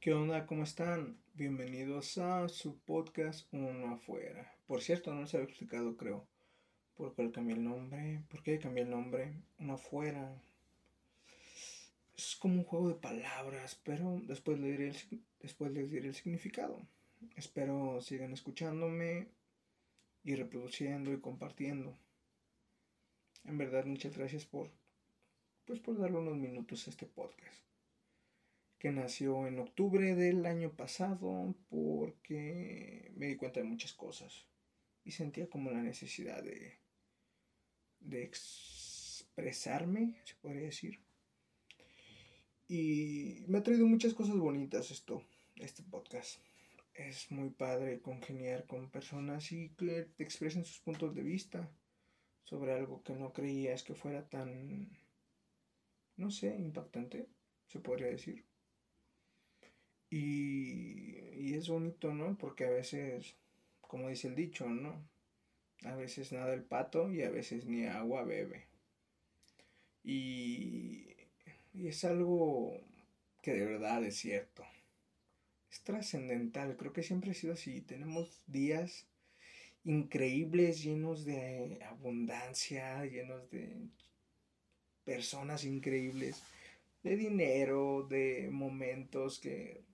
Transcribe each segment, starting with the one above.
¿Qué onda? ¿Cómo están? Bienvenidos a su podcast Uno Afuera. Por cierto, no se había explicado, creo, por qué cambié el nombre. ¿Por qué cambié el nombre? Uno Afuera. Es como un juego de palabras, pero después les diré el, después les diré el significado. Espero sigan escuchándome y reproduciendo y compartiendo. En verdad, muchas gracias por, pues, por darle unos minutos a este podcast que nació en octubre del año pasado porque me di cuenta de muchas cosas y sentía como la necesidad de, de expresarme, se podría decir. Y me ha traído muchas cosas bonitas esto, este podcast. Es muy padre congeniar con personas y que te expresen sus puntos de vista sobre algo que no creías que fuera tan, no sé, impactante, se podría decir. Y, es bonito, ¿no? Porque a veces, como dice el dicho, ¿no? A veces nada el pato y a veces ni agua bebe. Y, y es algo que de verdad es cierto. Es trascendental, creo que siempre ha sido así. Tenemos días increíbles, llenos de abundancia, llenos de personas increíbles, de dinero, de momentos que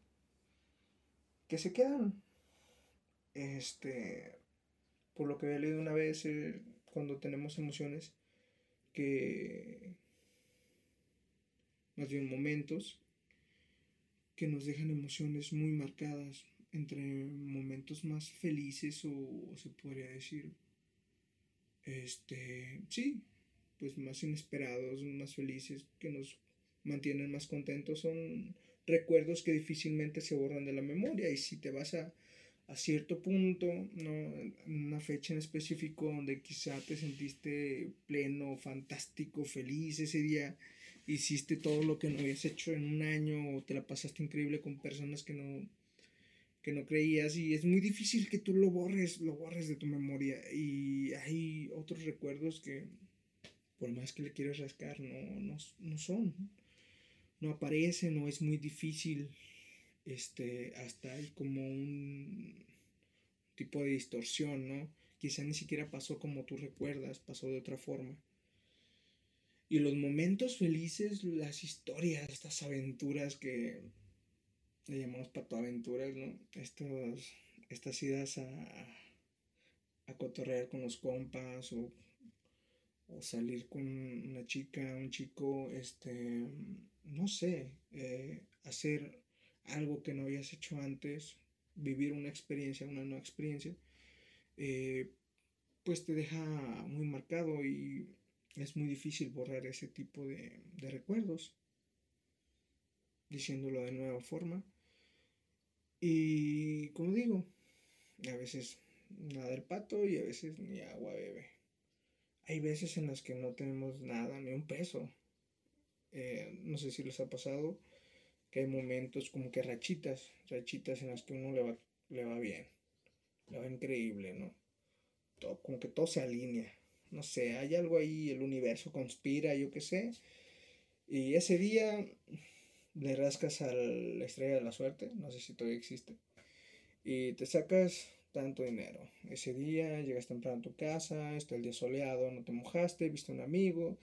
que se quedan. Este, por lo que he leído una vez, eh, cuando tenemos emociones, que más bien momentos que nos dejan emociones muy marcadas entre momentos más felices o, se podría decir este sí pues más inesperados más felices que nos mantienen más contentos son recuerdos que difícilmente se borran de la memoria. Y si te vas a, a cierto punto, ¿no? una fecha en específico donde quizá te sentiste pleno, fantástico, feliz ese día, hiciste todo lo que no habías hecho en un año o te la pasaste increíble con personas que no que no creías y es muy difícil que tú lo borres, lo borres de tu memoria. Y hay otros recuerdos que por más que le quieras rascar no, no, no son no aparece, no es muy difícil, este, hasta hay como un tipo de distorsión, ¿no? Quizá ni siquiera pasó como tú recuerdas, pasó de otra forma. Y los momentos felices, las historias, estas aventuras que le llamamos patoaventuras, ¿no? Estos, estas idas a, a cotorrear con los compas o, o salir con una chica, un chico, este, no sé, eh, hacer algo que no habías hecho antes, vivir una experiencia, una nueva experiencia, eh, pues te deja muy marcado y es muy difícil borrar ese tipo de, de recuerdos, diciéndolo de nueva forma. Y como digo, a veces nada el pato y a veces ni agua bebe. Hay veces en las que no tenemos nada, ni un peso. Eh, no sé si les ha pasado, que hay momentos como que rachitas, rachitas en las que uno le va, le va bien, le va increíble, ¿no? Todo, como que todo se alinea, no sé, hay algo ahí, el universo conspira, yo qué sé, y ese día le rascas a la estrella de la suerte, no sé si todavía existe, y te sacas tanto dinero. Ese día llegas temprano a tu casa, está el día soleado, no te mojaste, viste a un amigo,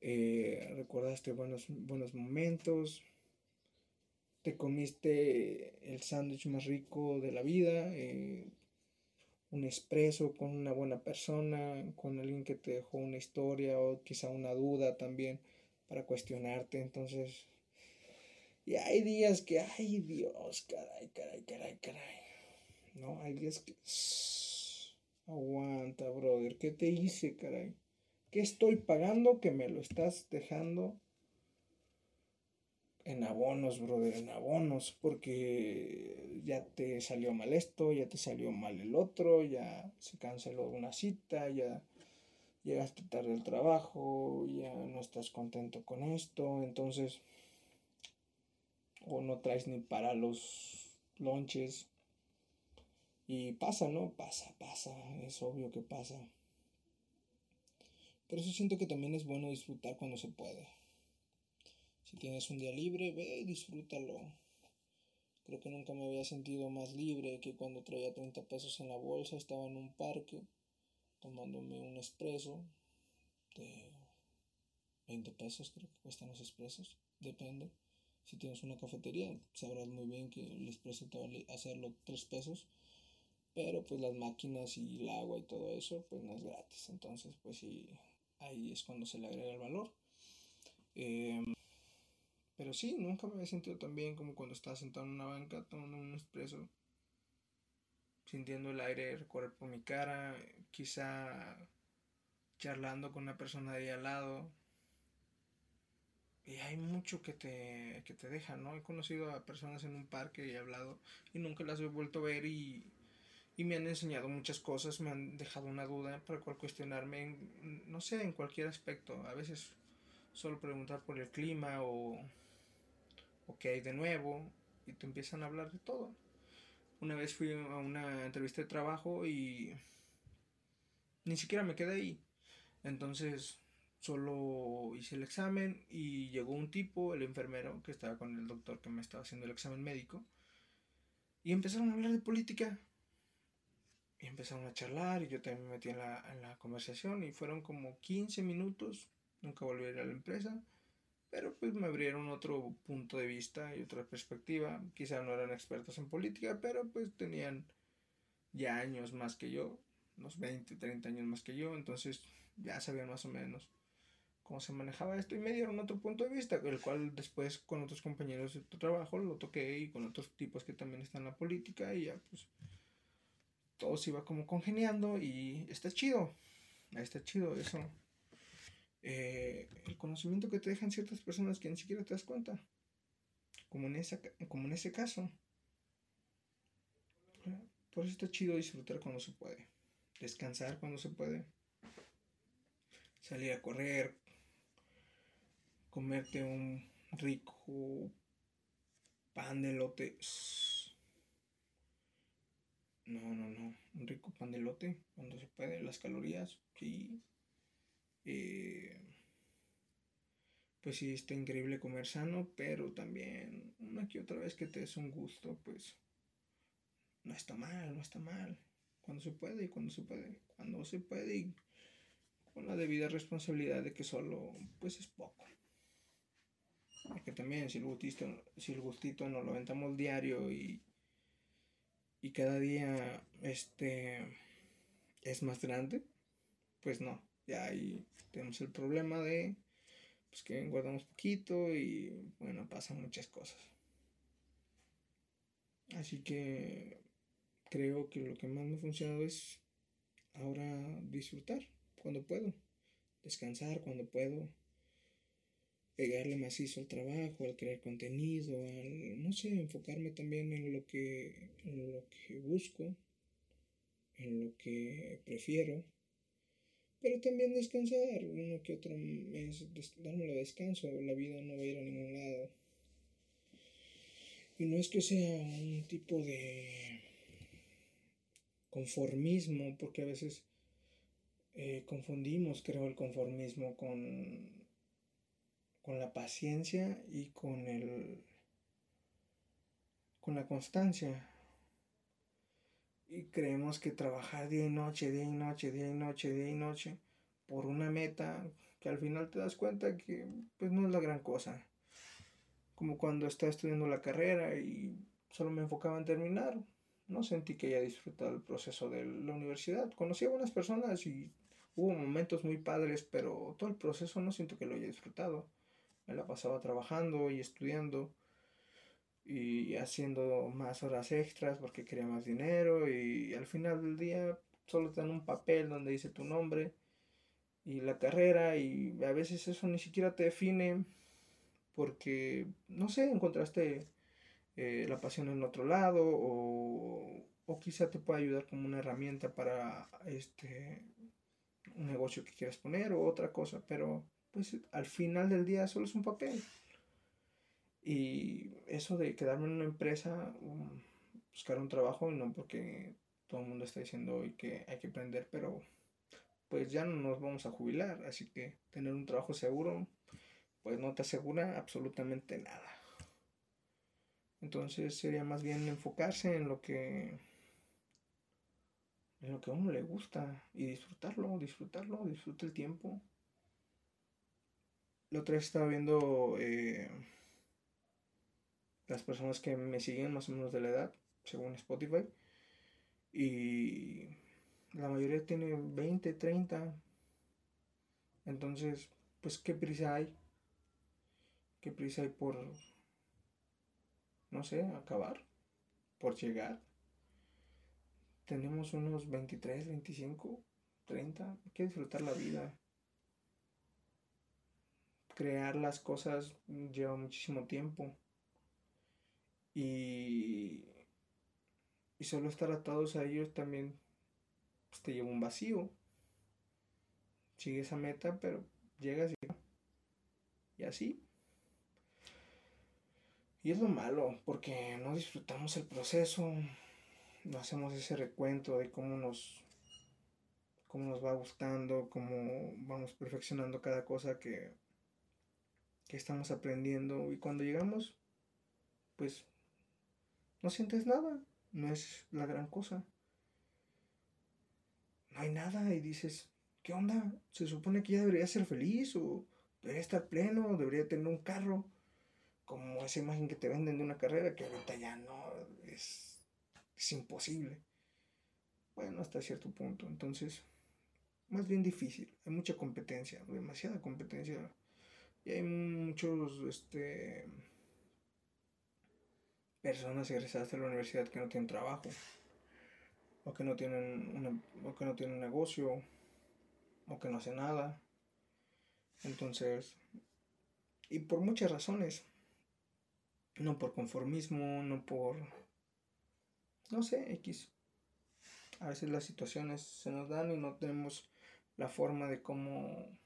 eh, recordaste buenos, buenos momentos, te comiste el sándwich más rico de la vida, eh, un expreso con una buena persona, con alguien que te dejó una historia o quizá una duda también para cuestionarte. Entonces, y hay días que, ay Dios, caray, caray, caray, caray. No, hay días que... Aguanta, brother, ¿qué te hice, caray? ¿Qué estoy pagando que me lo estás dejando en abonos, brother? En abonos, porque ya te salió mal esto, ya te salió mal el otro, ya se canceló una cita, ya llegaste tarde al trabajo, ya no estás contento con esto, entonces, o no traes ni para los lonches. Y pasa, ¿no? Pasa, pasa, es obvio que pasa. Por eso siento que también es bueno disfrutar cuando se puede. Si tienes un día libre, ve y disfrútalo. Creo que nunca me había sentido más libre que cuando traía 30 pesos en la bolsa, estaba en un parque tomándome un espresso de 20 pesos, creo que cuestan los expresos, depende. Si tienes una cafetería, sabrás muy bien que el expreso te vale hacerlo 3 pesos, pero pues las máquinas y el agua y todo eso, pues no es gratis. Entonces, pues sí, ahí es cuando se le agrega el valor. Em, pero sí, nunca me había sentido tan bien como cuando estaba sentado en una banca tomando un expreso, sintiendo el aire recorrer por mi cara, quizá charlando con una persona de ahí al lado, y hay mucho que te, que te deja, ¿no? He conocido a personas en un parque y he hablado y nunca las he vuelto a ver y, y me han enseñado muchas cosas, me han dejado una duda para cual cuestionarme, en, no sé, en cualquier aspecto. A veces solo preguntar por el clima o, o qué hay de nuevo y te empiezan a hablar de todo. Una vez fui a una entrevista de trabajo y ni siquiera me quedé ahí. Entonces solo hice el examen y llegó un tipo, el enfermero, que estaba con el doctor que me estaba haciendo el examen médico, y empezaron a hablar de política. Y empezaron a charlar y yo también me metí en la, en la conversación y fueron como 15 minutos, nunca volví a ir a la empresa, pero pues me abrieron otro punto de vista y otra perspectiva. Quizá no eran expertos en política, pero pues tenían ya años más que yo, unos 20, 30 años más que yo, entonces ya sabían más o menos cómo se manejaba esto y me dieron otro punto de vista, el cual después con otros compañeros de trabajo lo toqué y con otros tipos que también están en la política y ya pues todo se iba como congeniando y está chido, está chido eso. Eh, el conocimiento que te dejan ciertas personas que ni siquiera te das cuenta, como en, esa, como en ese caso. Por eso está chido disfrutar cuando se puede, descansar cuando se puede, salir a correr, comerte un rico pan de lote. No, no, no. Un rico pan de lote cuando se puede. Las calorías, sí. Eh, pues sí, está increíble comer sano, pero también una que otra vez que te des un gusto, pues no está mal, no está mal. Cuando se puede y cuando se puede. Cuando se puede y con la debida responsabilidad de que solo, pues es poco. Porque también si el gustito, si el gustito nos lo aventamos diario y, y cada día este es más grande, pues no, ya ahí tenemos el problema de pues que guardamos poquito y bueno, pasan muchas cosas. Así que creo que lo que más me ha funcionado es ahora disfrutar cuando puedo, descansar cuando puedo, pegarle macizo al trabajo, al crear contenido, al, no sé, enfocarme también en lo que, en lo que busco, en lo que prefiero, pero también descansar, uno que otro mes, darme descanso, la vida no va a ir a ningún lado. Y no es que sea un tipo de conformismo, porque a veces eh, confundimos, creo, el conformismo con con la paciencia y con el con la constancia. Y creemos que trabajar día y noche, día y noche, día y noche, día y noche por una meta que al final te das cuenta que pues no es la gran cosa. Como cuando estaba estudiando la carrera y solo me enfocaba en terminar, no sentí que haya disfrutado el proceso de la universidad. Conocí a buenas personas y hubo momentos muy padres, pero todo el proceso no siento que lo haya disfrutado me la pasaba trabajando y estudiando y haciendo más horas extras porque quería más dinero y al final del día solo te dan un papel donde dice tu nombre y la carrera y a veces eso ni siquiera te define porque no sé, encontraste eh, la pasión en otro lado o, o quizá te pueda ayudar como una herramienta para este un negocio que quieras poner o otra cosa, pero pues al final del día solo es un papel. Y eso de quedarme en una empresa, um, buscar un trabajo, no porque todo el mundo está diciendo hoy que hay que aprender, pero pues ya no nos vamos a jubilar, así que tener un trabajo seguro, pues no te asegura absolutamente nada. Entonces sería más bien enfocarse en lo que en lo que a uno le gusta y disfrutarlo, disfrutarlo, disfruta el tiempo. La otra vez estaba viendo eh, las personas que me siguen más o menos de la edad, según Spotify, y la mayoría tiene 20, 30. Entonces, pues, ¿qué prisa hay? ¿Qué prisa hay por, no sé, acabar? ¿Por llegar? Tenemos unos 23, 25, 30. Hay que disfrutar la vida. Crear las cosas lleva muchísimo tiempo. Y, y solo estar atados a ellos también pues, te lleva un vacío. Sigue esa meta, pero llegas y, y así. Y es lo malo, porque no disfrutamos el proceso, no hacemos ese recuento de cómo nos, cómo nos va gustando, cómo vamos perfeccionando cada cosa que, que estamos aprendiendo. Y cuando llegamos, pues no sientes nada, no es la gran cosa. No hay nada y dices, ¿qué onda? Se supone que ya debería ser feliz o debería estar pleno, o debería tener un carro, como esa imagen que te venden de una carrera que ahorita ya no es, es imposible. Bueno, hasta cierto punto. Entonces, más bien difícil. Hay mucha competencia, demasiada competencia. Y hay muchos, este, personas egresadas de la universidad que no tienen trabajo o que no tienen una, o que no tienen negocio o que no hacen nada. Entonces y por muchas razones no por conformismo no por no sé x. A veces las situaciones se nos dan y no tenemos la forma de cómo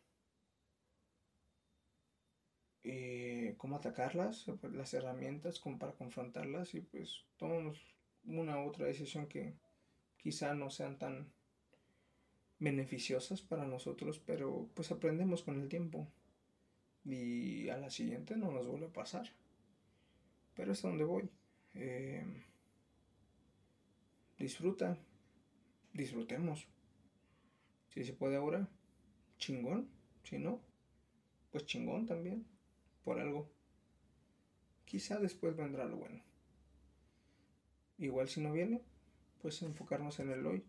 eh, cómo atacarlas, las herramientas como para confrontarlas y pues tomamos una u otra decisión que quizá no sean tan beneficiosas para nosotros, pero pues aprendemos con el tiempo y a la siguiente no nos vuelve a pasar. Pero es a donde voy. Eh, disfruta, disfrutemos. Si se puede ahora, chingón. Si no, pues chingón también por algo. Quizá después vendrá lo bueno. Igual si no viene, pues enfocarnos en el hoy,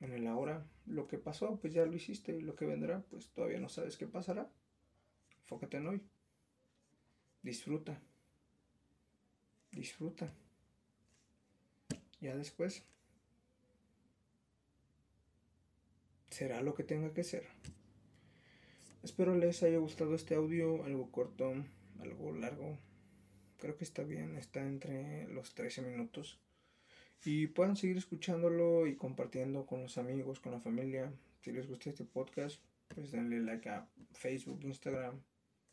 en el ahora. Lo que pasó, pues ya lo hiciste y lo que vendrá, pues todavía no sabes qué pasará. Enfócate en hoy. Disfruta. Disfruta. Ya después será lo que tenga que ser. Espero les haya gustado este audio, algo corto, algo largo. Creo que está bien, está entre los 13 minutos. Y puedan seguir escuchándolo y compartiendo con los amigos, con la familia. Si les gusta este podcast, pues denle like a Facebook, Instagram,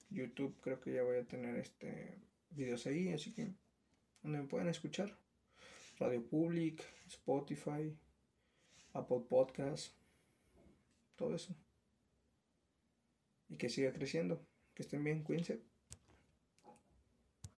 YouTube. Creo que ya voy a tener este videos ahí, así que donde me puedan escuchar. Radio Public, Spotify, Apple Podcast, todo eso y que siga creciendo. Que estén bien, cuídense.